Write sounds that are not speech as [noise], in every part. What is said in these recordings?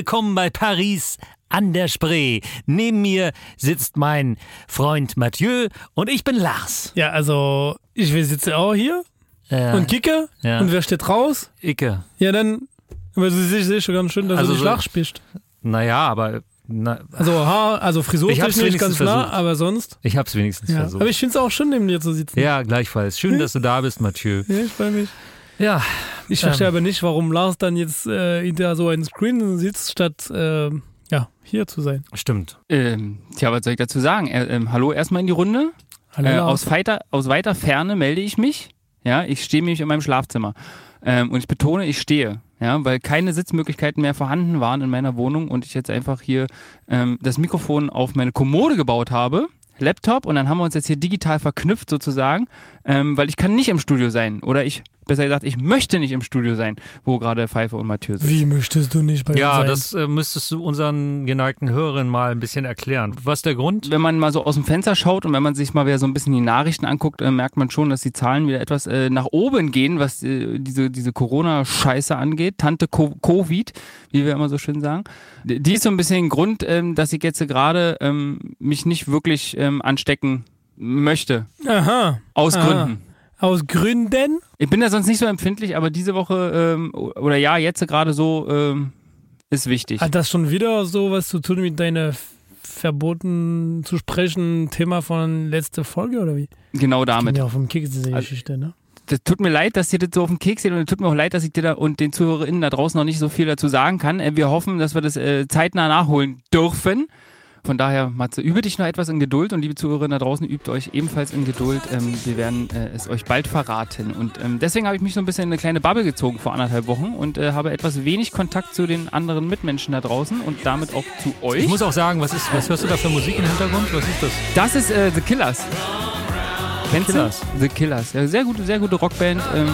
Willkommen bei Paris an der Spree. Neben mir sitzt mein Freund Mathieu und ich bin Lars. Ja, also ich sitze auch hier Ja, und kicke. Ja. Und wer steht raus? Icke. Ja, dann. Aber siehst siehst schon ganz schön, dass Also du nicht so- nachspielst. Naja, aber na, Also Haar, also Frisur Ich hab's nicht ganz versucht. aber sonst. ich hab's wenigstens Ja. versucht. Aber ich finde es auch schön, neben dir zu sitzen. ja, gleichfalls. Schön, dass du da bist, Mathieu. Ja, ich freue mich. Ja, Ich Ähm. verstehe aber nicht, warum Lars dann jetzt äh, hinter so einem Screen sitzt, statt äh, ja, hier zu sein. stimmt. Ähm, tja, was soll ich dazu sagen? Äh, ähm, hallo erstmal in die Runde. Hallo Äh, Lars. aus, weiter, aus weiter Ferne melde ich mich. Ja, ich stehe nämlich in meinem Schlafzimmer. Ähm, und ich betone, ich stehe. Ja, weil keine Sitzmöglichkeiten mehr vorhanden waren in meiner Wohnung und ich jetzt einfach hier ähm, das Mikrofon auf meine Kommode gebaut habe. Laptop und dann haben wir uns jetzt hier digital verknüpft sozusagen, ähm, weil ich kann nicht im Studio sein oder ich, besser gesagt, ich möchte nicht im Studio sein, wo gerade Pfeife und Mathieu sind. Wie möchtest du nicht bei Ja, sein? das äh, müsstest du unseren geneigten Hörern mal ein bisschen erklären. Was ist der Grund? wenn man mal so aus dem Fenster schaut und wenn man sich mal wieder so ein bisschen die Nachrichten anguckt, äh, merkt man schon, dass die Zahlen wieder etwas äh, nach oben gehen, was äh, diese, diese Corona-Scheiße angeht. Tante Co Covid, wie wir immer so schön sagen. Die ist so ein bisschen ein Grund, ähm, dass ich jetzt gerade ähm, mich nicht wirklich ähm, anstecken möchte. Aha. Aus Aha. Gründen. Aus Gründen? Ich bin da sonst nicht so empfindlich, aber diese Woche ähm, oder ja, jetzt gerade so ähm, ist wichtig. Hat das schon wieder so was zu tun mit deiner verboten zu sprechen Thema von letzter Folge oder wie? Genau damit. Ja, vom Keks diese Also- Geschichte, ne? das tut mir leid, dass dir das so auf den Keks geht und es tut mir auch leid, dass ich dir da und den ZuhörerInnen da draußen noch nicht so viel dazu sagen kann. Äh, Wir hoffen, dass wir das äh, zeitnah nachholen dürfen. Von daher, Matze, übe dich noch etwas in Geduld und liebe Zuhörerinnen da draußen, übt euch ebenfalls in Geduld. Ähm, wir werden äh, es euch bald verraten. Und ähm, deswegen habe ich mich so ein bisschen in eine kleine Bubble gezogen vor anderthalb Wochen und äh, habe etwas wenig Kontakt zu den anderen Mitmenschen da draußen und damit auch zu euch. Ich muss auch sagen, was, ist, was hörst du da für Musik im Hintergrund? Was ist das? das ist äh, The Killers. Kennst Killers. du? The Killers. Ja, sehr gute, sehr gute Rockband. Ähm,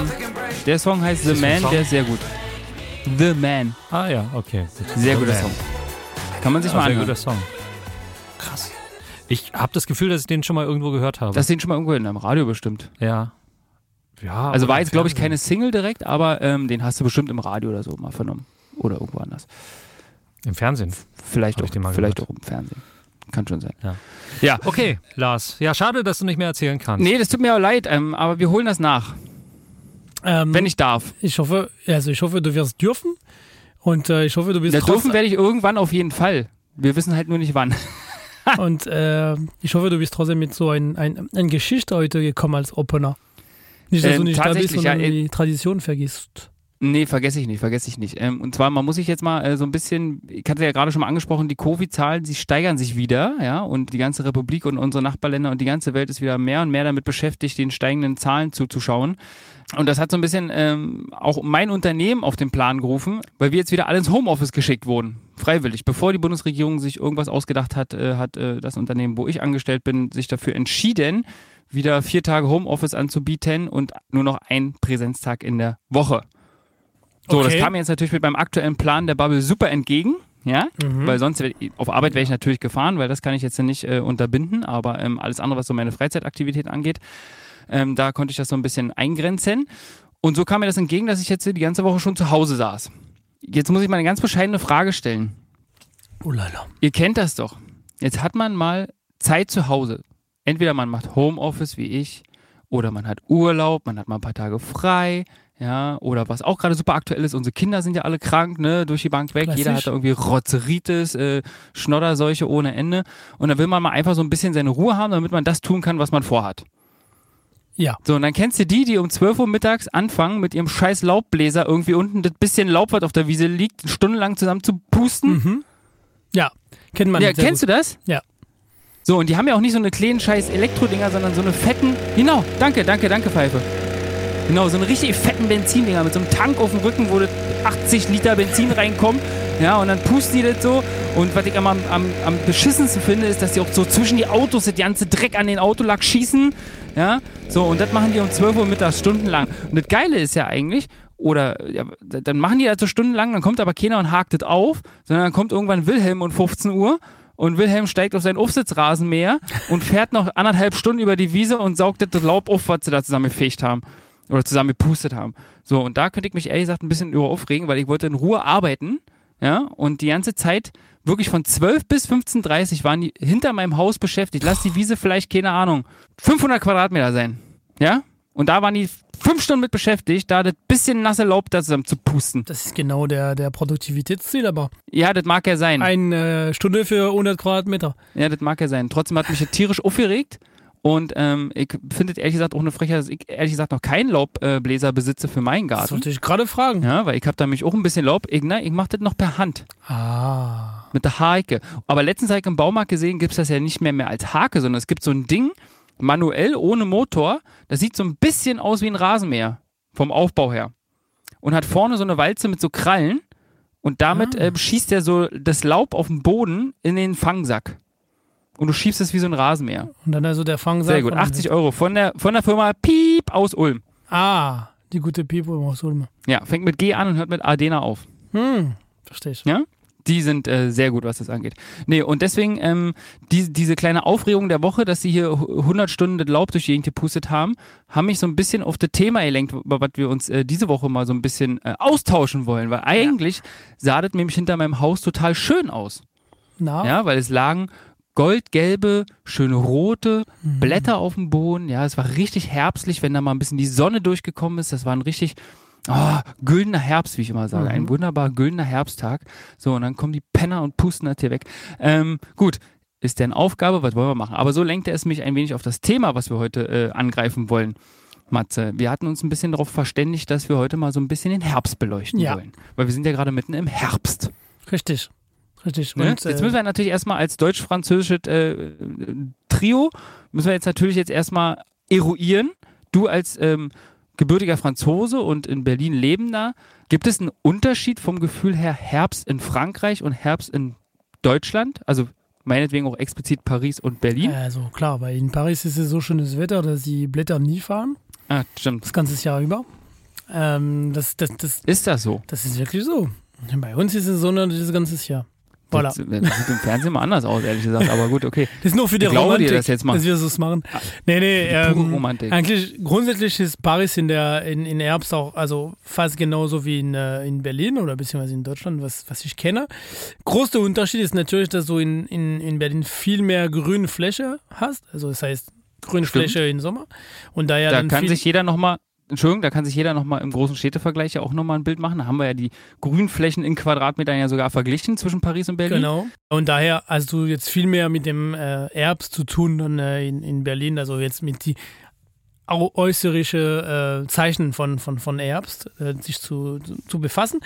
der Song heißt The Man, der ist sehr gut. The Man. Ah ja, okay. Sehr The guter Man. Song. Kann man sich Ja, mal sehr anhören. guter Song. Krass. Ich habe das Gefühl, dass ich den schon mal irgendwo gehört habe. Das den schon mal irgendwo in einem Radio bestimmt. ja. Ja. Also war jetzt, glaube ich, keine Single direkt, aber ähm, den hast du bestimmt im Radio oder so mal vernommen. Oder irgendwo anders. Im Fernsehen. Vielleicht, auch, vielleicht auch im Fernsehen. Kann schon sein. Ja. Ja. Okay, Lars. Ja, schade, dass du nicht mehr erzählen kannst. Nee, das tut mir auch leid, ähm, aber wir holen das nach, Ähm, wenn ich darf. ich hoffe, also ich hoffe, du wirst dürfen und äh, ich hoffe, du bist Ja, dürfen werde ich irgendwann auf jeden Fall. Wir wissen halt nur nicht wann. [laughs] [laughs] und äh, ich hoffe, du bist trotzdem mit so ein, ein, ein Geschichte heute gekommen als Opener. Nicht, dass Ähm, du nicht da bist und ja, äh, die Tradition vergisst. Nee, vergesse ich nicht, vergesse ich nicht. Ähm, und zwar, man muss sich jetzt mal äh, so ein bisschen, ich hatte ja gerade schon mal angesprochen, die Covid-Zahlen, sie steigern sich wieder, ja, und die ganze Republik und unsere Nachbarländer und die ganze Welt ist wieder mehr und mehr damit beschäftigt, den steigenden Zahlen zuzuschauen. Und das hat so ein bisschen ähm, auch mein Unternehmen auf den Plan gerufen, weil wir jetzt wieder alle ins Homeoffice geschickt wurden. Freiwillig. Bevor die Bundesregierung sich irgendwas ausgedacht hat, äh, hat äh, das Unternehmen, wo ich angestellt bin, sich dafür entschieden, wieder vier Tage Homeoffice anzubieten und nur noch einen Präsenztag in der Woche. So, Okay. das kam mir jetzt natürlich mit meinem aktuellen Plan der Bubble super entgegen. Ja, Mhm. weil sonst auf Arbeit wäre ich natürlich gefahren, weil das kann ich jetzt nicht äh, unterbinden, aber ähm, alles andere, was so meine Freizeitaktivität angeht, ähm, da konnte ich das so ein bisschen eingrenzen. Und so kam mir das entgegen, dass ich jetzt die ganze Woche schon zu Hause saß. Jetzt muss ich mal eine ganz bescheidene Frage stellen. Ulala. Ihr kennt das doch. Jetzt hat man mal Zeit zu Hause. Entweder man macht Homeoffice wie ich oder man hat Urlaub, man hat mal ein paar Tage frei, ja, oder was auch gerade super aktuell ist, unsere Kinder sind ja alle krank, ne, durch die Bank weg, Klassisch. jeder hat da irgendwie Rotzeritis, äh, Schnodderseuche ohne Ende und da will man mal einfach so ein bisschen seine Ruhe haben, damit man das tun kann, was man vorhat. Ja. So, und dann kennst du die, die um 12 Uhr mittags anfangen, mit ihrem scheiß Laubbläser irgendwie unten das bisschen Laub, was auf der Wiese liegt, stundenlang zusammen zu pusten. Mhm. Ja, kennt man Ja, kennst gut. du das? Ja. So, und die haben ja auch nicht so eine kleinen scheiß Elektrodinger, sondern so eine fetten, genau, danke, danke, danke, Pfeife. Genau, so eine richtig fetten Benzindinger mit so einem Tank auf dem Rücken, wo das 80 Liter Benzin reinkommt. Ja, und dann pusten die das so. Und was ich am, am, am beschissensten finde, ist, dass die auch so zwischen die Autos das ganze Dreck an den Autolack schießen. Ja, so, und das machen die um 12 Uhr mittags stundenlang. Und das Geile ist ja eigentlich, oder ja, dann machen die das so stundenlang, dann kommt aber keiner und hakt das auf, sondern dann kommt irgendwann Wilhelm um 15 Uhr und Wilhelm steigt auf seinen Aufsitzrasenmäher und fährt noch anderthalb Stunden über die Wiese und saugt das Laub auf, was sie da zusammen gefegt haben. Oder zusammen gepustet haben. So, und da könnte ich mich ehrlich gesagt ein bisschen über aufregen, weil ich wollte in Ruhe arbeiten. Ja, und die ganze Zeit, wirklich von 12 bis 15.30 waren die hinter meinem Haus beschäftigt. Lass die Wiese vielleicht, keine Ahnung, 500 Quadratmeter sein. Ja? Und da waren die fünf Stunden mit beschäftigt, da das bisschen nasse Laub da zusammen zu pusten. Das ist genau der, der Produktivitätsziel, aber Ja, das mag ja sein. eine Stunde für 100 Quadratmeter. Ja, das mag ja sein. Trotzdem hat mich das tierisch aufgeregt. Und ähm, ich finde es ehrlich gesagt auch eine Frechheit, dass ich ehrlich gesagt noch keinen Laubbläser besitze für meinen Das Garten. wollte ich gerade fragen. Ja, weil ich habe da nämlich auch ein bisschen Laub. Ich, ne, ich mache das noch per Hand. Ah. Mit der Hake. Aber letztens habe ich im Baumarkt gesehen, gibt es das ja nicht mehr, mehr als Hake, sondern es gibt so ein Ding, manuell, ohne Motor. Das sieht so ein bisschen aus wie ein Rasenmäher. Vom Aufbau her. Und hat vorne so eine Walze mit so Krallen. Und damit Ah. äh, schießt er so das Laub auf den Boden in den Fangsack. Und du schiebst es wie so ein Rasenmäher. Und dann also der Fangsack. Sehr gut. und- 80 Euro von der, von der Firma Piep aus Ulm. Ah, die gute Pipo aus Ulm. Ja, fängt mit G an und hört mit Adena auf. Hm, verstehe ich. Ja? Die sind äh, sehr gut, was das angeht. Nee, und deswegen ähm, die, diese kleine Aufregung der Woche, dass sie hier 100 Stunden das Laub durch die Gegend gepustet haben, haben mich so ein bisschen auf das Thema gelenkt, über was wir uns äh, diese Woche mal so ein bisschen äh, austauschen wollen. Weil eigentlich sah das nämlich hinter meinem Haus total schön aus. Na, Ja, weil es lagen goldgelbe, schöne rote Mhm. Blätter auf dem Boden. Ja, es war richtig herbstlich, wenn da mal ein bisschen die Sonne durchgekommen ist. Das war ein richtig oh, güldener Herbst, wie ich immer sage. Mhm. Ein wunderbar güldener Herbsttag. So, und dann kommen die Penner und pusten das hier weg. Ähm, gut. Ist deren Aufgabe, was wollen wir machen? Aber so lenkte es mich ein wenig auf das Thema, was wir heute äh, angreifen wollen. Matze, wir hatten uns ein bisschen darauf verständigt, dass wir heute mal so ein bisschen den Herbst beleuchten Ja. wollen. Weil wir sind ja gerade mitten im Herbst. richtig. Richtig. Ne? Und, jetzt äh, müssen wir natürlich erstmal als deutsch-französisches äh, Trio, müssen wir jetzt natürlich jetzt erstmal eruieren. Du als ähm, gebürtiger Franzose und in Berlin lebender, gibt es einen Unterschied vom Gefühl her Herbst in Frankreich und Herbst in Deutschland? Also meinetwegen auch explizit Paris und Berlin? Also klar, weil in Paris ist es so schönes Wetter, dass die Blätter nie fahren, Ah, stimmt. das ganze Jahr über. Ähm, das, das, das, Ist das so? das ist wirklich so. Bei uns ist es so ne, das ganze Jahr. Voilà. Das, das sieht im Fernsehen mal anders aus, ehrlich gesagt. Aber gut, okay. Das ist nur für die Ich glaube dir Romantik, das jetzt mal. dass wir so machen. Nee, nee, Pure ähm, Romantik. eigentlich grundsätzlich ist Paris in der in, in Herbst auch also fast genauso wie in, äh, in Berlin oder beziehungsweise in Deutschland, was, was ich kenne. Großer Unterschied ist natürlich, dass du in, in, in Berlin viel mehr grüne Fläche hast. Also das heißt grüne. Fläche im Sommer. Und daher da dann kann sich jeder nochmal, Entschuldigung, da kann sich jeder nochmal im großen Städtevergleich ja auch nochmal ein Bild machen. Da haben wir ja die Grünflächen in Quadratmetern ja sogar verglichen zwischen Paris und Berlin. Genau. Und daher hast du jetzt viel mehr mit dem äh, Herbst zu tun dann äh, in, in Berlin, also jetzt mit die äußerische äh, Zeichen von, von, von Herbst, äh, sich zu, zu, befassen.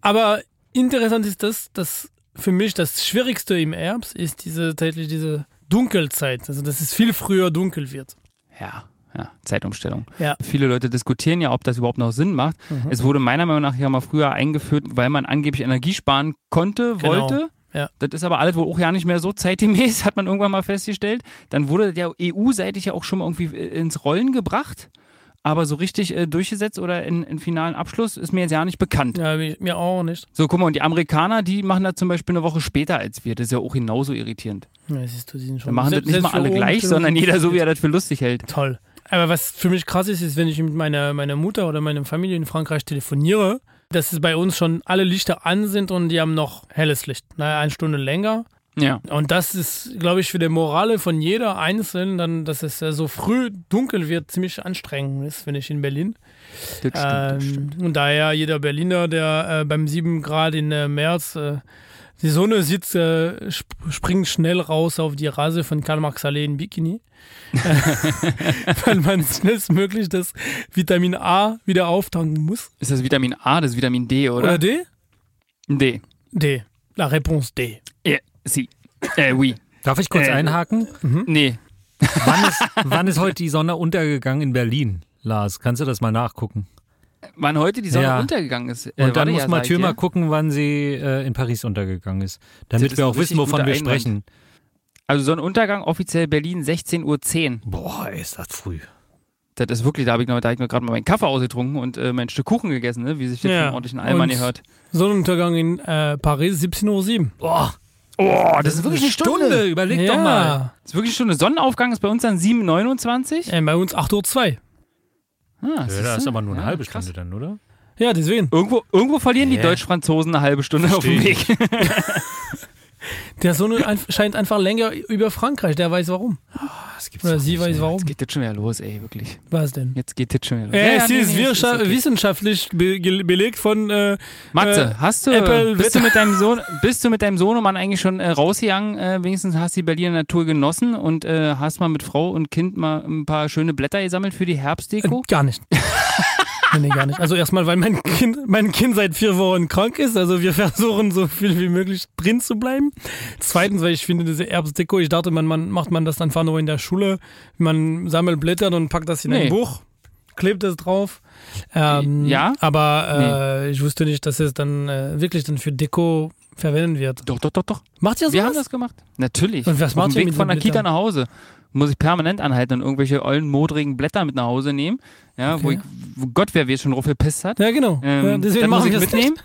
Aber interessant ist das, dass für mich das Schwierigste im Herbst ist diese tatsächlich diese Dunkelzeit, also dass es viel früher dunkel wird. Ja, ja, Zeitumstellung. Ja. Viele Leute diskutieren ja, ob das überhaupt noch Sinn macht. Mhm. Es wurde meiner Meinung nach ja mal früher eingeführt, weil man angeblich Energie sparen konnte, Genau. wollte. Ja. Das ist aber alles wohl auch ja nicht mehr so zeitgemäß, [laughs] hat man irgendwann mal festgestellt. Dann wurde der EU-seitig ja auch schon mal irgendwie äh, ins Rollen gebracht. Aber so richtig äh, durchgesetzt oder in, in finalen Abschluss ist mir jetzt ja nicht bekannt. Ja, mir auch nicht. So, guck mal, und die Amerikaner, die machen das zum Beispiel eine Woche später als wir. Das ist ja auch genauso irritierend. Ja, siehst du, die sind schon Wir machen das nicht mal alle gleich, sondern jeder so, wie er das für lustig hält. Toll. Aber was für mich krass ist, ist, wenn ich mit meiner, meiner Mutter oder meiner Familie in Frankreich telefoniere, dass es bei uns schon alle Lichter an sind und die haben noch helles Licht. Naja, eine Stunde länger. Ja. Und das ist, glaube ich, für die Morale von jeder Einzelnen, dann, dass es so früh dunkel wird, ziemlich anstrengend ist, wenn ich in Berlin. Das stimmt, das stimmt. Ähm, und daher jeder Berliner, der äh, beim 7 Grad in äh, März äh, die Sonne sitzt, äh, sp springt schnell raus auf die Rase von Karl Marx Allee in Bikini. [laughs] Weil man schnellstmöglich das Vitamin A wieder auftanken muss. Ist das Vitamin A, das ist Vitamin D, oder? Oder D? D. D. La réponse D. Ja, sie. Äh, oui. Darf ich kurz Äh, einhaken? Nee. Wann ist, wann ist heute die Sonne untergegangen in Berlin? Lars, kannst du das mal nachgucken? Wann heute die Sonne Ja. untergegangen ist. Äh, Und dann muss ja, Mathieu mal gucken, wann sie äh, in Paris untergegangen ist. Damit ist wir auch wissen, wovon wir Einwand. sprechen. Also Sonnenuntergang offiziell Berlin 16.10 Uhr. Boah, ist das früh. Das ist wirklich, da habe ich hab ich noch gerade mal meinen Kaffee ausgetrunken und äh, mein Stück Kuchen gegessen, ne? wie sich das Ja. vom ordentlichen Allmann Und- gehört. Sonnenuntergang in äh, Paris 17.07 Uhr. Boah, Oh, das, ist wirklich eine Stunde. Überleg doch mal. Das ist wirklich schon eine Sonnenaufgang, ist bei uns dann 7.29 Uhr. Äh, bei uns 8.02 Uhr. Ah, Ja, das ist aber nur eine Ja, halbe krass. Stunde dann, oder? Ja, deswegen. Irgendwo, irgendwo verlieren die Hä? Deutsch-Franzosen eine halbe Stunde auf dem Versteh Weg. [laughs] Der Sohn ein, scheint einfach länger über Frankreich. Der weiß warum. Gibt's Oder sie weiß ey. warum. Jetzt geht das schon wieder los, ey, wirklich. Was denn? Jetzt geht das schon wieder los. Ja, es nee, ist, nee, wirscha- okay. wissenschaftlich be belegt von. Äh, Matze, äh, hast du, Apple bist du mit deinem Sohn, [laughs] bist du mit deinem Sohnemann eigentlich schon äh, rausgegangen? Äh, wenigstens hast du die Berliner Natur genossen und äh, hast mal mit Frau und Kind mal ein paar schöne Blätter gesammelt für die äh, Herbstdeko? gar nicht. [laughs] nee, nee, gar nicht. Also erstmal, weil mein Kind, mein Kind seit vier Wochen krank ist. Also wir [laughs] versuchen so viel wie möglich drin zu bleiben. Zweitens, weil ich finde, diese Erbsdeko, ich dachte, man, man macht man das einfach nur in der Schule. Man sammelt Blätter und packt das in Nee. ein Buch, klebt es drauf. Ähm, Ja? Aber äh, ich wusste nicht, dass es dann äh, wirklich dann für Deko verwendet wird. Doch, doch, doch, doch. Macht ihr Wir sowas? haben das gemacht. Natürlich. Und was macht ihr Weg mit von der Kita nach Hause muss ich permanent anhalten und irgendwelche ollen, modrigen Blätter mit nach Hause nehmen. Ja, wo, Okay. ich, wo Gott, wer wir schon drauf gepisst hat. Ja, genau. Ähm, ja, deswegen machen ich es mitnehmen.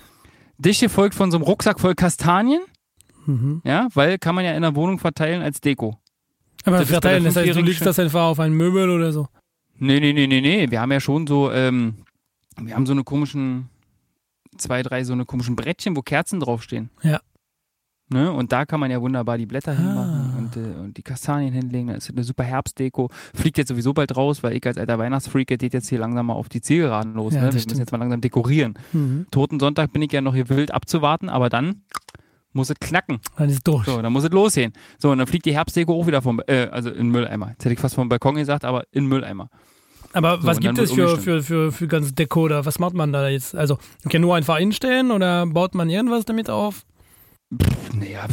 Dich gefolgt von so einem Rucksack voll Kastanien. Mhm. Ja, weil kann man ja in der Wohnung verteilen als Deko. Aber Das verteilen, das heißt, du legst das einfach auf ein Möbel oder so. Nee, nee, nee, nee, nee. Wir haben ja schon so, ähm, wir haben so eine komischen, zwei, drei so eine komischen Brettchen, wo Kerzen draufstehen. Ja. Ne? Und da kann man ja wunderbar die Blätter Ah. hinmachen und, und die Kastanien hinlegen. Das ist eine super Herbstdeko. Fliegt jetzt sowieso bald raus, weil ich als alter Weihnachtsfreak geht jetzt hier langsam mal auf die Zielgeraden los. Ja, ne? Wir stimmt. müssen jetzt mal langsam dekorieren. Mhm. Toten Sonntag bin ich ja noch hier wild abzuwarten, aber dann muss es knacken. Dann ist durch. So, dann muss es losgehen. So, und dann fliegt die Herbstdeko auch wieder vom, äh, also in Mülleimer. Jetzt hätte ich fast vom Balkon gesagt, aber in Mülleimer. Aber So, was gibt dann es für, für, für, für ganz Deko oder was macht man da jetzt? Also, okay, nur einfach instellen oder baut man irgendwas damit auf? Naja,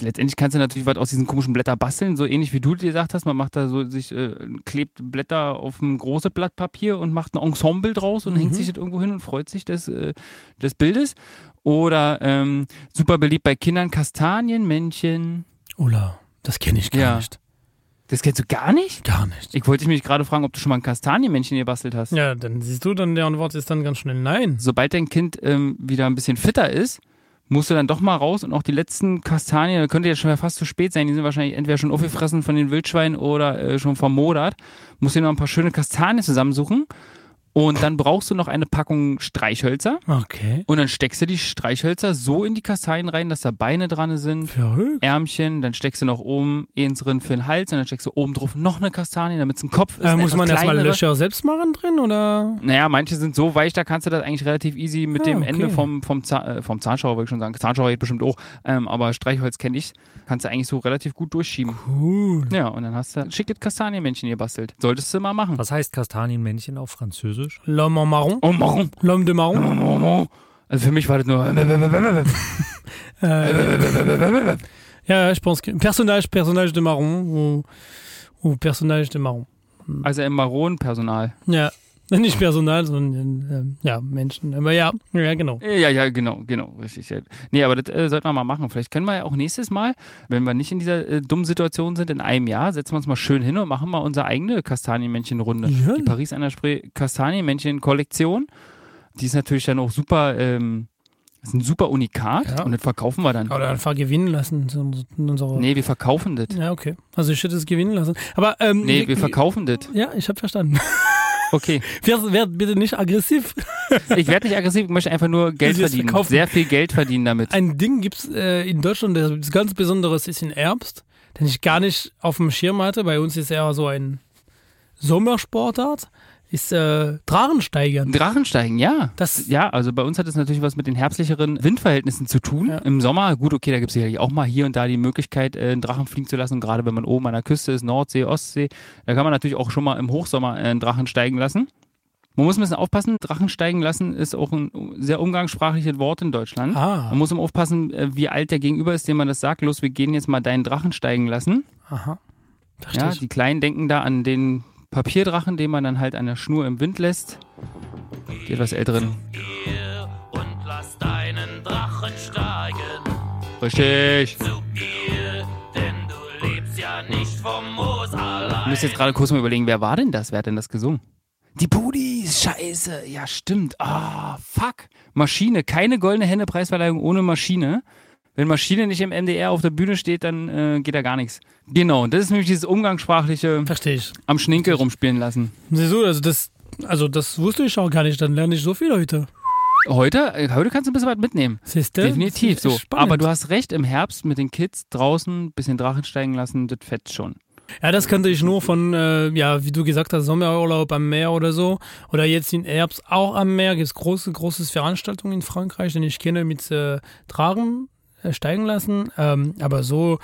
letztendlich kannst du natürlich was aus diesen komischen Blättern basteln, so ähnlich wie du dir gesagt hast. Man macht da so, sich äh, klebt Blätter auf ein großes Blatt Papier und macht ein Ensemble draus und Mhm. hängt sich das irgendwo hin und freut sich des, äh, des Bildes. Oder ähm, super beliebt bei Kindern Kastanienmännchen. Oder? Das kenne ich gar Ja. nicht. Das kennst du gar nicht? Gar nicht. Ich wollte mich gerade fragen, ob du schon mal ein Kastanienmännchen gebastelt hast. Ja, dann siehst du, dann der Antwort ist dann ganz schnell nein. Sobald dein Kind ähm, wieder ein bisschen fitter ist, musst du dann doch mal raus und auch die letzten Kastanien, könnte jetzt schon fast zu spät sein, die sind wahrscheinlich entweder schon aufgefressen von den Wildschweinen oder äh, schon vermodert. Musst dir noch ein paar schöne Kastanien zusammensuchen und dann brauchst du noch eine Packung Streichhölzer Okay. und dann steckst du die Streichhölzer so in die Kastanien rein, dass da Beine dran sind. Verrückt. Ärmchen, dann steckst du noch oben eins drin für den Hals und dann steckst du oben drauf noch eine Kastanie, damit es ein Kopf ist. Äh, muss man erstmal. Löcher selbst machen drin oder? Naja, manche sind so weich, da kannst du das eigentlich relativ easy mit Ah, dem okay. Ende vom, vom, Zahn, äh, vom Zahnschauer, würde ich schon sagen. Zahnschauer geht bestimmt auch, ähm, aber Streichholz kenne ich. Kannst du eigentlich so relativ gut durchschieben. Cool. Ja, und dann hast du ein schickes Kastanienmännchen gebastelt. Solltest du mal machen. Was heißt Kastanienmännchen auf Französisch? L'homme en marron. Oh, Marron. L'homme de marron. Oh, Marron. Also für mich war das nur. Euh, ja, [laughs] je pense que personnage, personnage de marron ou, ou personnage de marron. Also im Maron-Personal. Ja, [laughs] nicht Personal, sondern ähm, ja, Menschen. Aber ja, ja, genau. Ja, ja, genau, genau, richtig. Ja. Nee, aber das äh, sollten wir mal machen. Vielleicht können wir ja auch nächstes Mal, wenn wir nicht in dieser äh, dummen Situation sind, in einem Jahr, setzen wir uns mal schön hin und machen mal unsere eigene Kastanienmännchen-Runde. Ja. Die Paris an der Spree Kastanienmännchen-Kollektion. Die ist natürlich dann auch super, ähm, ist ein super Unikat Ja. und das verkaufen wir dann. Oder einfach gewinnen lassen. so- unserer Nee, wir verkaufen das. Ja, okay. Also ich hätte es gewinnen lassen. Aber ähm, Nee, wir verkaufen das. Ja, ich habe verstanden. [laughs] Okay. Werd, werd bitte nicht aggressiv. Ich werde nicht aggressiv, ich möchte einfach nur Geld es verdienen. verkaufen. Sehr viel Geld verdienen damit. Ein Ding gibt's äh, in Deutschland, das ganz Besonderes ist in Erbst, den ich gar nicht auf dem Schirm hatte. Bei uns ist eher so ein Sommersportart. Ist äh, Drachensteigern. Drachensteigen, ja. Das- ja, also bei uns hat es natürlich was mit den herbstlicheren Windverhältnissen zu tun. Ja. Im Sommer, gut, okay, da gibt es sicherlich auch mal hier und da die Möglichkeit, äh, einen Drachen fliegen zu lassen. Gerade wenn man oben an der Küste ist, Nordsee, Ostsee, da kann man natürlich auch schon mal im Hochsommer äh, einen Drachen steigen lassen. Man muss ein bisschen aufpassen, Drachen steigen lassen ist auch ein sehr umgangssprachliches Wort in Deutschland. Ah, Man muss immer aufpassen, äh, wie alt der Gegenüber ist, dem man das sagt. Los, wir gehen jetzt mal deinen Drachen steigen lassen. aha. Ja, die Kleinen denken da an den Papierdrachen, den man dann halt an der Schnur im Wind lässt. Die etwas älteren. und lass deinen Drachen steigen Richtig. zu ihr, denn du lebst ja nicht vom Moos Ich allein. muss jetzt gerade kurz mal überlegen, wer war denn das? Wer hat denn das gesungen? Die Pudis, scheiße. Ja, stimmt. Ah, fuck. Maschine. Keine goldene Henne-Preisverleihung ohne Maschine. Wenn Maschine nicht im MDR auf der Bühne steht, dann äh, geht da gar nichts. Genau, und das ist nämlich dieses umgangssprachliche Verstehe ich. am Schninkel rumspielen lassen. Siehst du, also das, also das wusste ich auch gar nicht. Dann lerne ich so viel heute. Heute, äh, heute kannst du ein bisschen was mitnehmen. Siehst du? Definitiv so. spannend. Aber du hast recht, im Herbst mit den Kids draußen ein bisschen Drachen steigen lassen, das fetzt schon. Ja, das kannte ich nur von, äh, ja, wie du gesagt hast, Sommerurlaub am Meer oder so. Oder jetzt in Herbst auch am Meer. Gibt es große, große Veranstaltungen in Frankreich, den ich kenne, mit äh, Drachen steigen lassen. Ähm, aber so,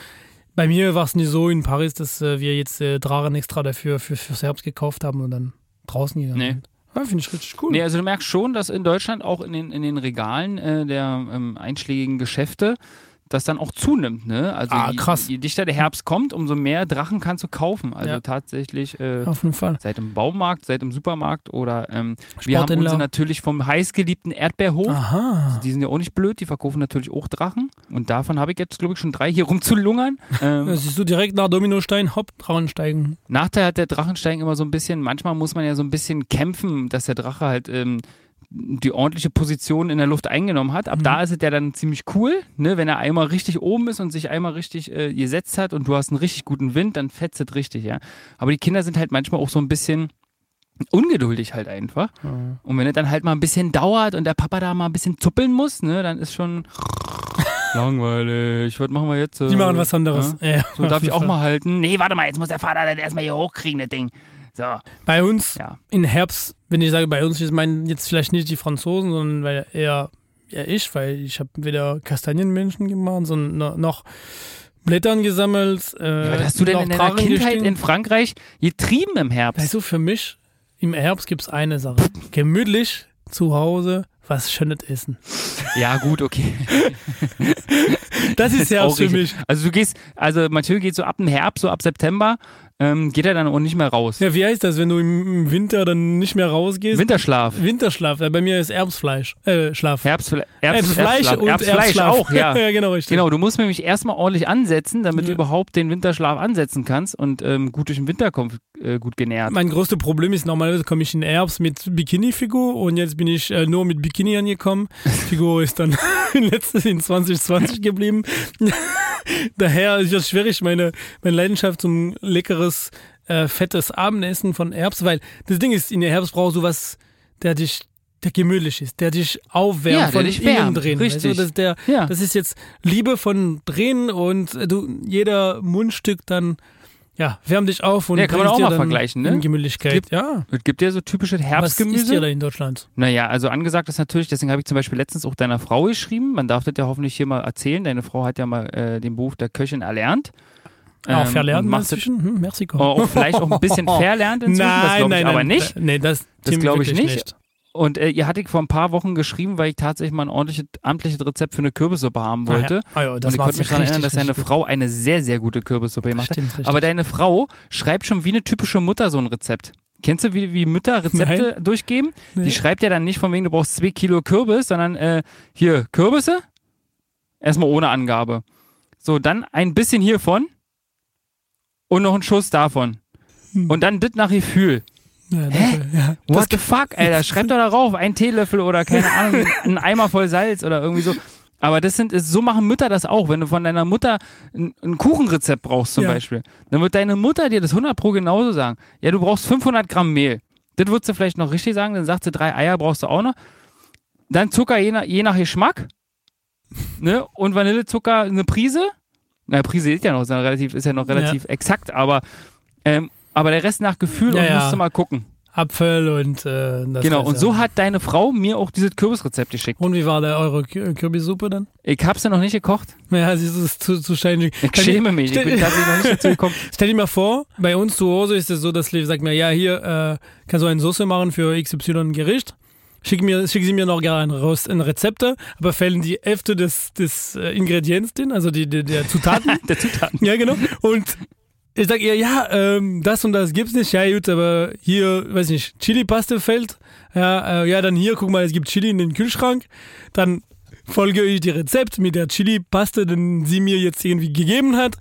bei mir war es nicht so in Paris, dass äh, wir jetzt äh, Drachen extra dafür für, fürs Herbst gekauft haben und dann draußen gegangen Nee. sind. Ja, Finde ich richtig cool. Nee, also du merkst schon, dass in Deutschland auch in den, in den Regalen äh, der ähm, einschlägigen Geschäfte das dann auch zunimmt. Ne? Also Ah, je, krass. je dichter der Herbst kommt, umso mehr Drachen kannst du kaufen. Also Ja. tatsächlich äh, Auf jeden Fall. seit im Baumarkt, seit im Supermarkt oder ähm, wir haben unsere natürlich vom heißgeliebten Erdbeerhof. Aha. Die sind ja auch nicht blöd, die verkaufen natürlich auch Drachen. Und davon habe ich jetzt, glaube ich, schon drei hier rumzulungern. [laughs] Ähm, Da siehst du direkt nach Dominostein, hopp, Drachen steigen. Nachteil hat der Drachensteigen immer so ein bisschen, manchmal muss man ja so ein bisschen kämpfen, dass der Drache halt ähm, die ordentliche Position in der Luft eingenommen hat. Ab Mhm. da ist es ja dann ziemlich cool, ne? wenn er einmal richtig oben ist und sich einmal richtig äh, gesetzt hat und du hast einen richtig guten Wind, dann fetzt es richtig, ja. Aber die Kinder sind halt manchmal auch so ein bisschen ungeduldig halt einfach. Und wenn es dann halt mal ein bisschen dauert und der Papa da mal ein bisschen zuppeln muss, ne, dann ist schon [laughs] langweilig. Was machen wir jetzt? Die machen was anderes. Ja? Ja, So darf ich auch Fall. mal halten. Nee, warte mal, jetzt muss der Vater das erstmal hier hochkriegen, das Ding. So, Bei uns ja. in Herbst, wenn ich sage bei uns, ich meine jetzt vielleicht nicht die Franzosen, sondern weil eher, eher ich, weil ich habe weder Kastanienmenschen gemacht, sondern no- noch Blättern gesammelt. Äh, Was hast du denn in deiner Kindheit gestiegen. in Frankreich getrieben im Herbst? Also für mich, im Herbst gibt es eine Sache. Gemütlich zu Hause was Schönes essen. Ja, gut, okay. [laughs] Das ist [laughs] auch Herbst für mich. Also du gehst, also Mathieu geht so ab dem Herbst, so ab September, ähm, geht er dann auch nicht mehr raus. Ja, wie heißt das, wenn du im Winter dann nicht mehr rausgehst? Winterschlaf. Winterschlaf. Bei mir ist Erbsfleisch. Äh, Schlaf. Herbstfle Herbst, Erbsfleisch Erbstschlaf. und Erbsfleisch Erbsschlaf. auch, ja. [laughs] ja, genau, richtig. Genau, du musst nämlich erstmal ordentlich ansetzen, damit du Ja. überhaupt den Winterschlaf ansetzen kannst und ähm, gut durch den Winter kommst, äh, gut genährt. Mein größtes Problem ist, normalerweise komme ich in Herbst mit Bikini-Figur und jetzt bin ich äh, nur mit Bikini angekommen. Figur ist dann [laughs] in letztes in 2020 geblieben. [laughs] Daher ist es schwierig, meine, meine Leidenschaft zum leckeres, äh, fettes Abendessen von Herbst, weil das Ding ist, in der Herbst brauchst du was, der dich der gemütlich ist, der dich aufwärmt Ja, der von dich innen drin. Weißt richtig. du, das, der, Ja. das ist jetzt Liebe von drin und äh, du, jeder Mundstück dann ja, wärmt dich auf und Ja, kann man auch dir mal vergleichen, ne? Gemütlichkeit. Gibt- ja. Es gibt ja so typische Was ist Herbstgemüse. dir da in Deutschland? Naja, also angesagt ist natürlich, deswegen habe ich zum Beispiel letztens auch deiner Frau geschrieben. Man darf das ja hoffentlich hier mal erzählen. Deine Frau hat ja mal äh, den Beruf der Köchin erlernt. auch Ähm, verlernt macht das inzwischen? Hm, Mexiko. auch vielleicht auch ein bisschen [laughs] verlernt inzwischen, das glaube ich aber nicht. Nee, das, Das glaube ich wirklich nicht. Und äh, ihr hatte ich vor ein paar Wochen geschrieben, weil ich tatsächlich mal ein ordentliches, amtliches Rezept für eine Kürbissuppe haben Ah, wollte. ja. Ah, ja, und das ich macht konnte mich daran erinnern, dass deine Frau eine sehr, sehr gute Kürbissuppe gemacht hat. Aber deine Frau schreibt schon wie eine typische Mutter so ein Rezept. Kennst du, wie, wie Mütter Rezepte durchgeben? Nee. Die schreibt ja dann nicht von wegen, du brauchst zwei Kilo Kürbis, sondern äh, hier, Kürbisse? Erstmal ohne Angabe. So, dann ein bisschen hiervon und noch ein Schuss davon. Hm. Und dann das nach Gefühl. Ja, ja. What the fuck, Alter? [laughs] Schreib doch darauf, ein Teelöffel oder keine Ahnung, ein Eimer voll Salz oder irgendwie so. Aber das sind, so machen Mütter das auch. Wenn du von deiner Mutter ein, ein Kuchenrezept brauchst zum Ja. Beispiel, dann wird deine Mutter dir das 100 pro genauso sagen. Ja, du brauchst 500 Gramm Mehl. Das würdest du vielleicht noch richtig sagen. Dann sagt sie, drei Eier brauchst du auch noch. Dann Zucker je nach, je nach Geschmack. [laughs] Ne? Und Vanillezucker eine Prise. Na, Prise ist ja noch, ist ja relativ, ist ja noch relativ exakt, aber, ähm, aber der Rest nach Gefühl Ja, und musst du mal gucken. Apfel und äh, das Genau, und so hat deine Frau mir auch dieses Kürbisrezept geschickt. Und wie war da eure Kü- Kürbissuppe dann? Ich hab's ja noch nicht gekocht. Ja, sie ist zu, zu steinig. Ich schäme mich. Ich bin tatsächlich noch nicht dazu [laughs] gekommen. Stell dir mal vor, bei uns zu Hause ist es so, dass Lev sagt mir, ja, hier, äh, kannst du eine Soße machen für XY Gericht. Schick, mir, schick sie mir noch gerne ein, ein Rezepte, aber fällen die Hälfte des, des äh, Ingredients drin, also die, die, der Zutaten. [laughs] Der Zutaten. ja, genau. Und ich sag ihr, ja, ähm, das und das gibt's nicht. Ja, gut, aber hier, weiß nicht, Chili-Paste fällt. Ja, äh, ja, dann hier, guck mal, es gibt Chili in den Kühlschrank. Dann folge ich die Rezept mit der Chili-Paste, den sie mir jetzt irgendwie gegeben hat.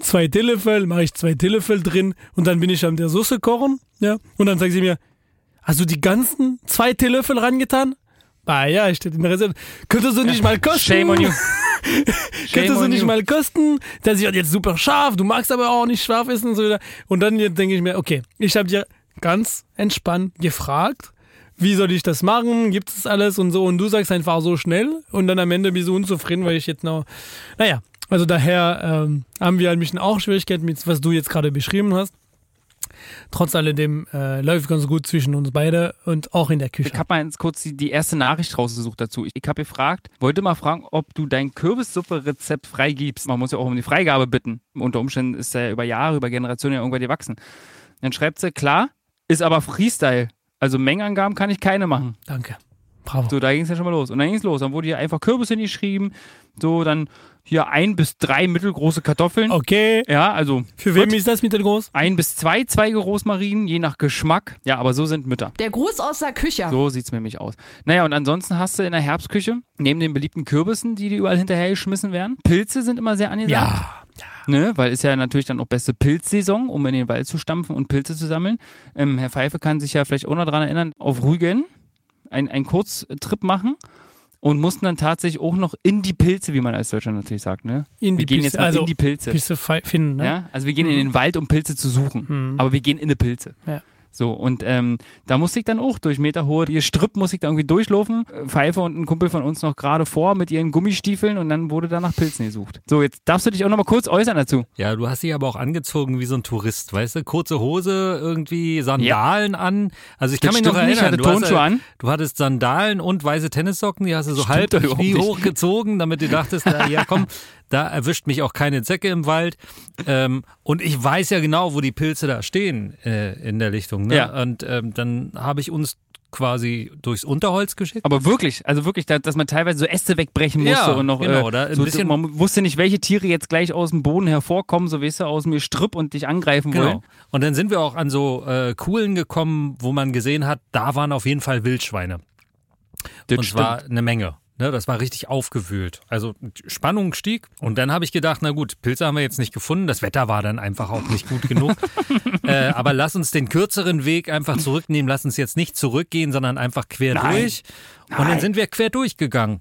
Zwei Teelöffel, mache ich zwei Teelöffel drin und dann bin ich am der Soße kochen. Ja, und dann sagt sie mir, hast du die ganzen zwei Teelöffel rangetan? Ah ja, steht in der Rezept. Könntest du nicht mal kosten? Shame on you. [laughs] Du on nicht you. mal kosten? Das ist jetzt super scharf, du magst aber auch nicht scharf essen und so weiter. Und dann denke ich mir, okay, ich habe dir ganz entspannt gefragt, wie soll ich das machen? Gibt es alles und so? Und du sagst einfach so schnell und dann am Ende bist du unzufrieden, weil ich jetzt noch. Naja, also daher ähm, haben wir ein bisschen auch Schwierigkeiten mit, was du jetzt gerade beschrieben hast. Trotz alledem äh, läuft ganz gut zwischen uns beide und auch in der Küche. Ich habe mal kurz die, die erste Nachricht rausgesucht dazu. Ich, ich habe gefragt, wollte mal fragen, ob du dein Kürbissuppe-Rezept freigibst. Man muss ja auch um die Freigabe bitten. Unter Umständen ist er über Jahre, über Generationen ja irgendwann gewachsen. Dann schreibt sie, klar, ist aber Freestyle. Also Mengenangaben kann ich keine machen. Danke. Bravo. So, da ging es ja schon mal los. Und dann ging es los. Dann wurde hier einfach Kürbis hingeschrieben. So, dann hier ein bis drei mittelgroße Kartoffeln. Okay. Ja, also Für wen ist das mittelgroß? ein bis zwei Zweige Rosmarin, je nach Geschmack. Ja, aber so sind Mütter. Der Gruß aus der Küche. So sieht's nämlich aus. Naja, und ansonsten hast du in der Herbstküche, neben den beliebten Kürbissen, die dir überall hinterhergeschmissen werden, Pilze sind immer sehr angesagt. Ja. Ne? Weil ist ja natürlich dann auch beste Pilzsaison, um in den Wald zu stampfen und Pilze zu sammeln. Ähm, Herr Pfeife kann sich ja vielleicht auch noch daran erinnern, auf Rügen ein- einen Kurztrip machen und mussten dann tatsächlich auch noch in die Pilze, wie man als Deutscher natürlich sagt. Ne? In wir die gehen Pilze, jetzt mal also in die Pilze. Pilze finden, ne? Ja? Also wir gehen in den Wald, um Pilze zu suchen. Mhm. Aber wir gehen in die Pilze. Ja. So, und ähm, da musste ich dann auch durch meterhohe Gestrüpp muss ich da irgendwie durchlaufen. Äh, Pfeife und ein Kumpel von uns noch gerade vor mit ihren Gummistiefeln und dann wurde da nach Pilzen gesucht. So, jetzt darfst du dich auch noch mal kurz äußern dazu. Ja, du hast dich aber auch angezogen wie so ein Tourist, weißt du? Kurze Hose, irgendwie Sandalen an. Also ich kann Das mich noch erinnern. hatte du, hast, an. du hattest Sandalen und weiße Tennissocken, die hast du so Stimmt halb wie hochgezogen, damit du dachtest, na, ja komm, [laughs] da erwischt mich auch keine Zecke im Wald. Ähm, und ich weiß ja genau, wo die Pilze da stehen äh, in der Lichtung. Ne? Ja. Und ähm, dann habe ich uns quasi durchs Unterholz geschickt. Aber wirklich, also wirklich, da, dass man teilweise so Äste wegbrechen musste Ja, und noch genau, äh, ein so, bisschen- man wusste nicht, welche Tiere jetzt gleich aus dem Boden hervorkommen, so weißt du, aus dem Gestrüpp und dich angreifen wollen. Genau. Und dann sind wir auch an so äh, Kuhlen gekommen, wo man gesehen hat, da waren auf jeden Fall Wildschweine. Das und zwar eine Menge. Ne, das war richtig aufgewühlt. Also die Spannung stieg. Und dann habe ich gedacht, na gut, Pilze haben wir jetzt nicht gefunden. Das Wetter war dann einfach auch nicht gut genug. [laughs] äh, aber lass uns den kürzeren Weg einfach zurücknehmen. Lass uns jetzt nicht zurückgehen, sondern einfach quer Nein. durch. Und dann sind wir quer durchgegangen.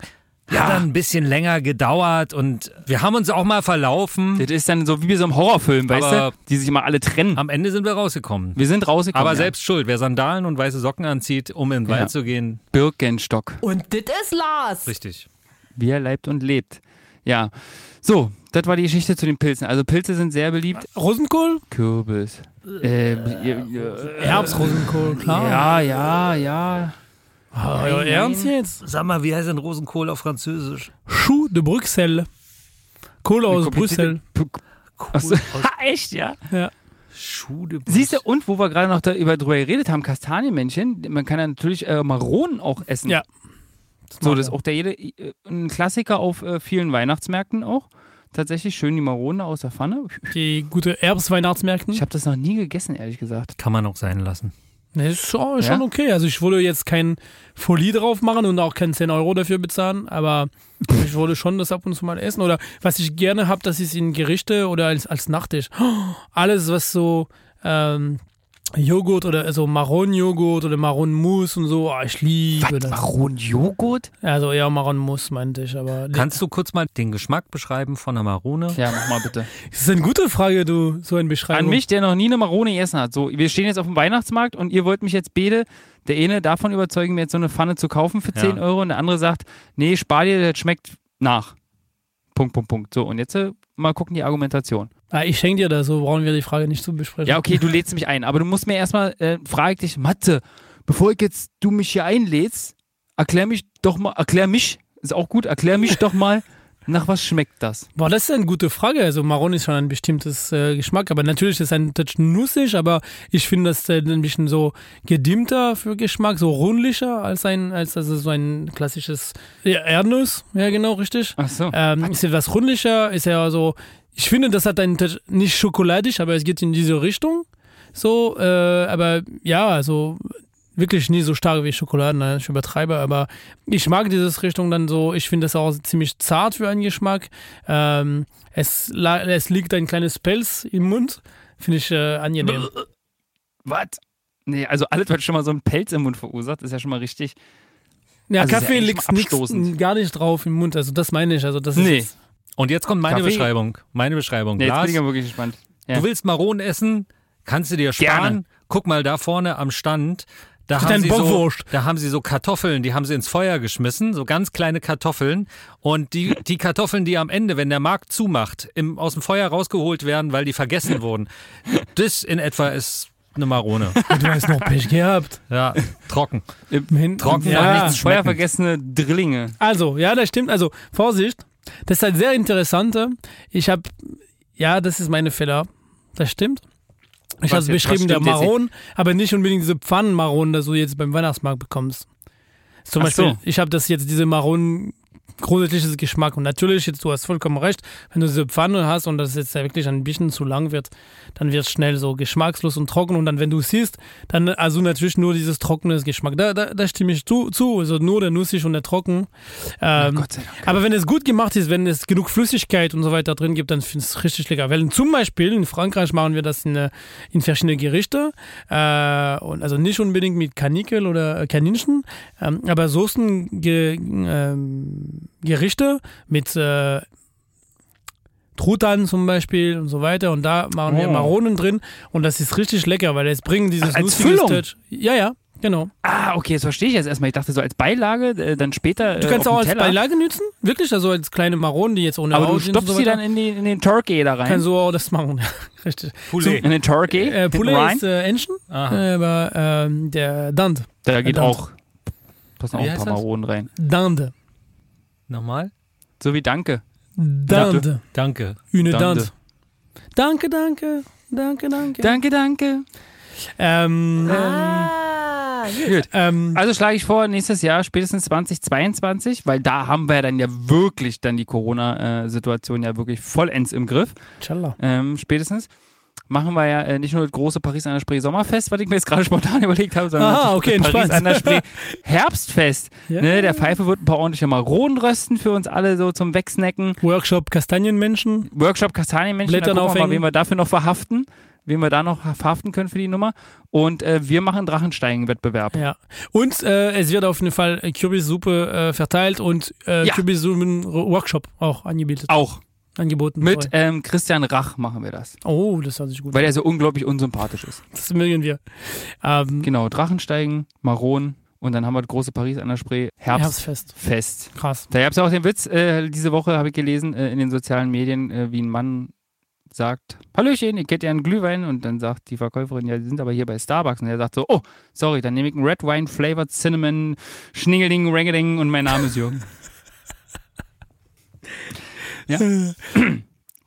Hat dann ein bisschen länger gedauert und wir haben uns auch mal verlaufen. Das ist dann so wie bei so einem Horrorfilm, weißt Aber- du, die sich immer alle trennen. Am Ende sind wir rausgekommen. Wir sind rausgekommen. Aber ja. selbst schuld. Wer Sandalen und weiße Socken anzieht, um in den Ja. Wald zu gehen, Birkenstock. Und das ist Lars. richtig. Wie er leibt und lebt. Ja. So, das war die Geschichte zu den Pilzen. Also Pilze sind sehr beliebt. Rosenkohl? Kürbis. Äh, ja, Herbstrosenkohl, klar. ja, ja, ja. Ah, euer Ernst jetzt? Sag mal, wie heißt denn Rosenkohl auf Französisch? Chou de Bruxelles. Kohle aus Brüssel. Achso. Ha, echt, ja? Ja. Schuh de Siehst du, und wo wir gerade noch darüber drüber geredet haben, Kastanienmännchen, man kann ja natürlich äh, Maronen auch essen. Ja. So, das ist auch der jede, äh, ein Klassiker auf äh, vielen Weihnachtsmärkten auch. Tatsächlich schön die Marone aus der Pfanne. Die gute Erbsweihnachtsmärkten. Ich habe das noch nie gegessen, ehrlich gesagt. Kann man auch sein lassen. Ne, ist schon, schon Ja? okay. Also ich würde jetzt kein Folie drauf machen und auch kein 10 Euro dafür bezahlen, aber [laughs] ich würde schon das ab und zu mal essen. Oder was ich gerne habe, das ist in Gerichte oder als, als Nachtisch. [gasps] Alles, was so ähm, Joghurt oder also Maronenjoghurt oder Maronenmus und so, oh, ich liebe das. Maronenjoghurt? Also eher Maronenmus meinte ich, aber Kannst du kurz mal den Geschmack beschreiben von einer Marone? Ja, mach mal bitte. [laughs] das ist eine gute Frage, du, so ein Beschreibung. An mich, der noch nie eine Marone gegessen hat. So, wir stehen jetzt auf dem Weihnachtsmarkt und ihr wollt mich jetzt beide, der eine davon überzeugen, mir jetzt so eine Pfanne zu kaufen für 10 Ja. Euro und der andere sagt, nee, spar dir, das schmeckt nach. Punkt, Punkt, Punkt. So, und jetzt äh, mal gucken die Argumentation. Ah, ich schenke dir das, so brauchen wir die Frage nicht zu besprechen. Ja, okay, du lädst mich ein, aber du musst mir erstmal, äh, frage ich dich, Matze, bevor ich jetzt du mich hier einlädst, erklär mich doch mal, erklär mich, ist auch gut, erklär mich doch mal, nach was schmeckt das? Boah, das ist eine gute Frage. Also Maroni ist schon ein bestimmtes äh, Geschmack, aber natürlich ist es ein Touch nussig, aber ich finde das äh, ein bisschen so gedimmter für Geschmack, so rundlicher als ein, als also so ein klassisches ja, Erdnuss. Ja, genau, richtig. Ach so. Ähm, ist etwas rundlicher, ist ja so, ich finde, das hat einen nicht schokoladig, aber es geht in diese Richtung. So, äh, aber ja, also wirklich nie so stark wie Schokolade, nein, ich übertreibe, aber ich mag dieses Richtung dann so, ich finde das auch ziemlich zart für einen Geschmack. Ähm, es, es liegt ein kleines Pelz im Mund, finde ich äh, angenehm. Was? Nee, also alles, was schon mal so einen Pelz im Mund verursacht, ist ja schon mal richtig. Ja, Also ist ja Kaffee echt liegt gar nicht drauf im Mund, also das meine ich, also das Nee. ist Und jetzt kommt meine Kaffee? Beschreibung. Meine Beschreibung. Nee, jetzt Lars, bin ich ja wirklich gespannt. Ja. du willst Maronen essen, kannst du dir sparen. Gerne. Guck mal da vorne am Stand. Da Ist haben, sie so, Bockwurst. da haben sie so Kartoffeln, die haben sie ins Feuer geschmissen, so ganz kleine Kartoffeln. Und die, die Kartoffeln, die am Ende, wenn der Markt zumacht, im, aus dem Feuer rausgeholt werden, weil die vergessen [laughs] wurden, das in etwa ist eine Marone. Du hast noch Pech gehabt. Ja, trocken. Hin- Trocken ja. nichts schmecken. Feuervergessene Drillinge. Also, ja, das stimmt. Also, Vorsicht. Das ist halt sehr interessant. Ich habe, ja, das ist meine Fehler. Das stimmt. Ich habe es beschrieben, der? Maron, aber nicht unbedingt diese Pfannenmaronen, die du jetzt beim Weihnachtsmarkt bekommst. Zum Ach Beispiel, so. ich habe das jetzt, diese Maronen, grundsätzliches Geschmack. Und natürlich, jetzt, du hast vollkommen recht, wenn du diese Pfanne hast und das jetzt ja wirklich ein bisschen zu lang wird, dann wird es schnell so geschmackslos und trocken. Und dann, wenn du siehst, dann also natürlich nur dieses trockene Geschmack. Da, da, da stimme ich zu, zu. Also nur der nussig und der trocken. Ähm, Gott sei Dank. aber wenn es gut gemacht ist, wenn es genug Flüssigkeit und so weiter drin gibt, dann finde ich es richtig lecker. Weil zum Beispiel in Frankreich machen wir das in, äh, in verschiedene Gerichte. Äh, und also nicht unbedingt mit Kanikel oder äh, Kaninchen, ähm, aber Soßen ge, ähm, Gerichte mit äh, Truthahn zum Beispiel und so weiter. Und da machen wir Oh. Maronen drin. Und das ist richtig lecker, weil es bringen dieses Ach, als nussige Füllung? Touch. Ja, ja, genau. Ah, okay, das verstehe ich jetzt erstmal. Ich dachte so als Beilage, äh, dann später. Du äh, kannst auf auch als Teller. Beilage nützen. Wirklich, also als kleine Maronen, die jetzt ohne Aber du Haut sind und stopfst so sie weiter. dann in, die, in den Turkey da rein. Kannst du auch das machen. [laughs] Richtig. Poulet. in den Turkey? Äh, hinten Poulet rein? ist äh, Entchen, Aha. aber ähm, der Dinde. da geht Dant. auch. Passen auch Wie ein paar? Maronen rein. Dinde. Nochmal? So wie Danke. Dinde. Danke. Une. Dinde. Danke, danke. Danke, danke. Danke, danke. Ähm, Ah, gut. Gut. ähm, Also schlage ich vor, nächstes Jahr, spätestens 2022, weil da haben wir dann ja wirklich dann die Corona-Situation ja wirklich vollends im Griff. Inshallah. Ähm, spätestens. Machen wir ja äh, nicht nur das große Paris an der Spree Sommerfest, was ich mir jetzt gerade spontan [laughs] überlegt habe, sondern natürlich okay, das Paris an der Spree [laughs] Herbstfest. Ja. Ne, der Pfeife wird ein paar ordentliche Maronen rösten für uns alle so zum Wegsnacken. Workshop Kastanienmenschen. Workshop Kastanienmenschen, da Blättern gucken wir mal, wen wir dafür noch verhaften, wen wir da noch verhaften können für die Nummer. Und äh, wir machen Drachensteigen-Wettbewerb. Ja. Und äh, es wird auf jeden Fall Kürbissuppe äh, verteilt und äh, Ja. Kürbissuppen-Workshop auch angebildet. Auch Angeboten. mit ähm, Christian Rach machen wir das, oh, das hört sich gut weil er so unglaublich unsympathisch ist. Das mögen wir. Ähm, Genau, Drachensteigen, Maronen und dann haben wir das große Paris an der Spree Herbstfest. Herbstfest. Krass. Da gab es ja auch den Witz, äh, diese Woche habe ich gelesen äh, in den sozialen Medien, äh, wie ein Mann sagt, Hallöchen, ich hätte ja einen Glühwein und dann sagt die Verkäuferin, ja, Sie sind aber hier bei Starbucks und er sagt so, oh, sorry, dann nehme ich einen Red Wine Flavored Cinnamon Schningelding, Rangelding und mein Name ist Jürgen. [laughs] ja. [clears throat]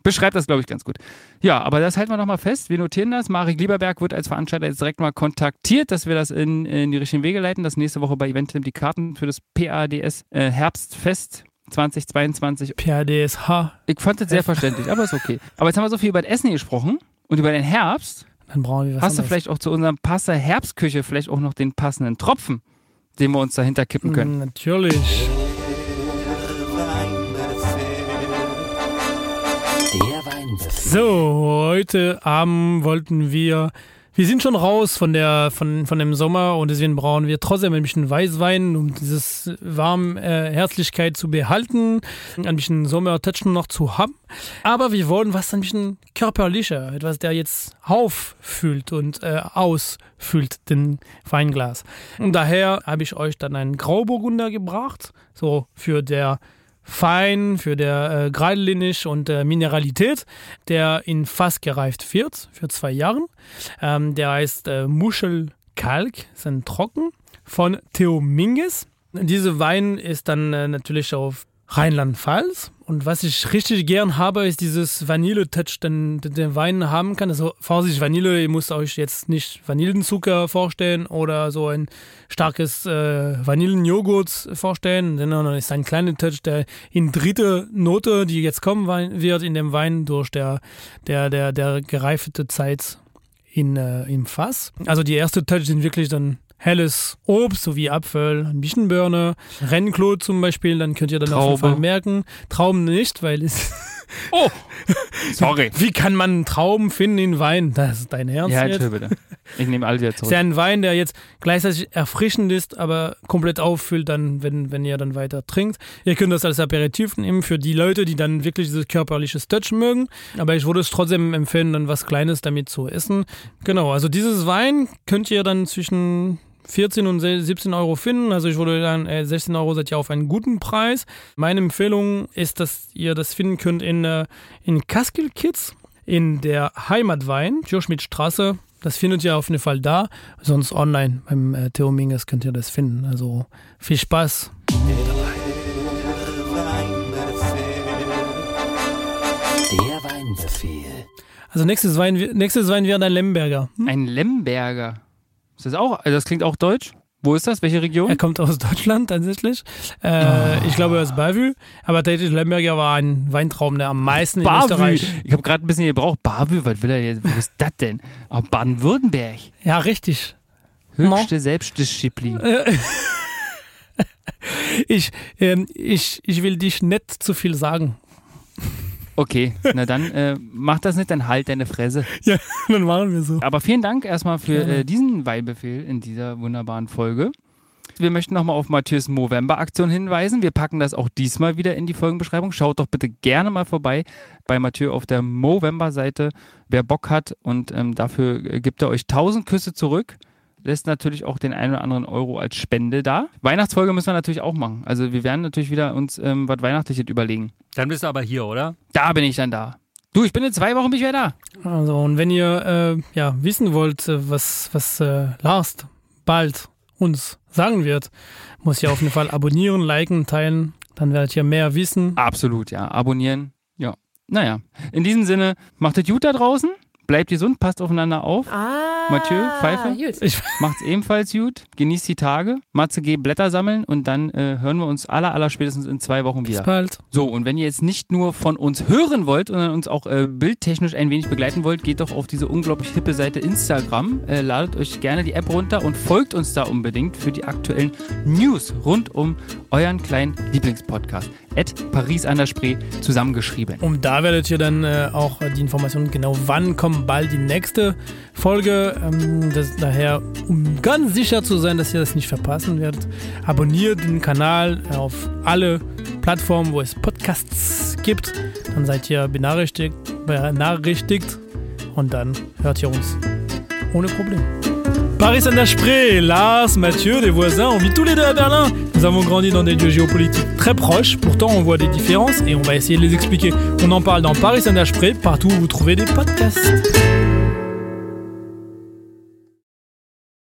Beschreibt das, glaube ich, ganz gut. Ja, aber das halten wir nochmal fest. Wir notieren das. Marek Lieberberg wird als Veranstalter jetzt direkt mal kontaktiert, dass wir das in, in die richtigen Wege leiten, dass nächste Woche bei Eventim die Karten für das PADS äh, Herbstfest 2022. PADSH. Ich fand das sehr verständlich, aber ist okay. Aber jetzt haben wir so viel über das Essen gesprochen und über den Herbst. Dann brauchen wir was Hast du anderes. vielleicht auch zu unserem Passer Herbstküche vielleicht auch noch den passenden Tropfen, den wir uns dahinter kippen können? Natürlich. So, heute Abend wollten wir. Wir sind schon raus von, der, von, von dem Sommer und deswegen brauchen wir trotzdem ein bisschen Weißwein, um dieses warme äh, Herzlichkeit zu behalten, ein bisschen Sommertouchen noch zu haben. Aber wir wollen was ein bisschen körperlicher, etwas, der jetzt auffüllt und äh, ausfüllt, den Weinglas. Und daher habe ich euch dann einen Grauburgunder gebracht, so für der fein, für der äh, Geradlinig und äh, Mineralität, der in Fass gereift wird, für zwei Jahren. Ähm, der heißt äh, Muschelkalk, ein Trocken von Theo Minges. Diese Wein ist dann äh, natürlich auf Rheinland-Pfalz. Und was ich richtig gern habe, ist dieses Vanille-Touch, den, den der Wein haben kann. Also Vorsicht, Vanille, ihr müsst euch jetzt nicht Vanillenzucker vorstellen oder so ein starkes äh, Vanillenjoghurt vorstellen, sondern es ist ein kleiner Touch, der in dritte Note, die jetzt kommen wird in dem Wein durch der, der, der, der gereifte Zeit in, äh, im Fass. Also die erste Touch sind wirklich dann helles Obst, sowie Apfel, ein bisschen Birne, Rennklo zum Beispiel, dann könnt ihr dann auf jeden Traube. Fall merken. Trauben nicht, weil es. Oh, [laughs] sorry. Wie kann man Trauben finden in Wein? Das ist dein Ernst Ja, jetzt? Bitte. Ich nehme all wieder ist zurück. ja ein Wein, der jetzt gleichzeitig erfrischend ist, aber komplett auffüllt, dann, wenn, wenn ihr dann weiter trinkt. Ihr könnt das als Aperitif nehmen für die Leute, die dann wirklich dieses körperliche Touch mögen. Aber ich würde es trotzdem empfehlen, dann was Kleines damit zu essen. Genau, also dieses Wein könnt ihr dann zwischen 14 und 17 Euro finden. Also ich würde sagen, äh, 16 Euro seid ihr auf einen guten Preis. Meine Empfehlung ist, dass ihr das finden könnt in, äh, in Kaskel Kids, in der Heimatwein, Tjurschmidtstraße. Das findet ihr auf jeden Fall da. Sonst online beim äh, Theo Minges könnt ihr das finden. Also viel Spaß. Der Weinbefehl. Also nächstes Wein, nächstes Wein wäre ein Lemberger. Hm? Ein Lemberger. Ist das auch, also das klingt auch deutsch? Wo ist das? Welche Region? Er kommt aus Deutschland tatsächlich. Äh, Ich glaube, er ist Bavü. Aber tatsächlich Lemberger war ein Weintraum, der am meisten in Bavü. Österreich. Ich habe gerade ein bisschen gebraucht. Bavü, was will er jetzt? Wo ist das denn? Oh, Baden-Württemberg. Ja, richtig. Höchste Selbstdisziplin. [laughs] Ich, ähm, ich, ich will dich nicht zu viel sagen. Okay, na dann äh, mach das nicht, dann halt deine Fresse. [laughs] Ja, dann machen wir so. Aber vielen Dank erstmal für äh, diesen Weihbefehl in dieser wunderbaren Folge. Wir möchten nochmal auf Mathieu's Movember-Aktion hinweisen. Wir packen das auch diesmal wieder in die Folgenbeschreibung. Schaut doch bitte gerne mal vorbei bei Mathieu auf der Movember-Seite, wer Bock hat. Und ähm, dafür äh, gibt er euch 1000 Küsse zurück. Lässt natürlich auch den einen oder anderen Euro als Spende da. Weihnachtsfolge müssen wir natürlich auch machen. Also wir werden natürlich wieder uns ähm, was Weihnachtliches überlegen. Dann bist du aber hier, oder? Da bin ich dann da. Du, ich bin in zwei Wochen bin ich wieder da. Also, und wenn ihr äh, ja, wissen wollt, äh, was, was äh, Lars bald uns sagen wird, muss ihr auf jeden Fall abonnieren, liken, teilen. Dann werdet ihr mehr wissen. Absolut, ja. Abonnieren. Ja. Naja. In diesem Sinne, macht es gut da draußen. Bleibt gesund, passt aufeinander auf. Ah, Mathieu, Pfeife? Gut. Ich, Macht's ebenfalls gut. Genießt die Tage. Matze G. Blätter sammeln und dann äh, hören wir uns aller, aller spätestens in zwei Wochen bis wieder. bald. So, und wenn ihr jetzt nicht nur von uns hören wollt, sondern uns auch äh, bildtechnisch ein wenig begleiten wollt, geht doch auf diese unglaublich hippe Seite Instagram. Äh, ladet euch gerne die App runter und folgt uns da unbedingt für die aktuellen News rund um euren kleinen Lieblingspodcast. At Paris an der Spree zusammengeschrieben. Und da werdet ihr dann äh, auch äh, die Informationen genau, wann kommt bald die nächste Folge. Ähm, das, daher, um ganz sicher zu sein, dass ihr das nicht verpassen werdet, abonniert den Kanal auf alle Plattformen, wo es Podcasts gibt. Dann seid ihr benachrichtigt, benachrichtigt und dann hört ihr uns ohne Problem. Paris Saint-Desprez, Lars, Mathieu, des voisins, on vit tous les deux à Berlin. Nous avons grandi dans des lieux géopolitiques très proches, pourtant on voit des différences et on va essayer de les expliquer. On en parle dans Paris Saint-Desprez, partout où vous trouvez des podcasts.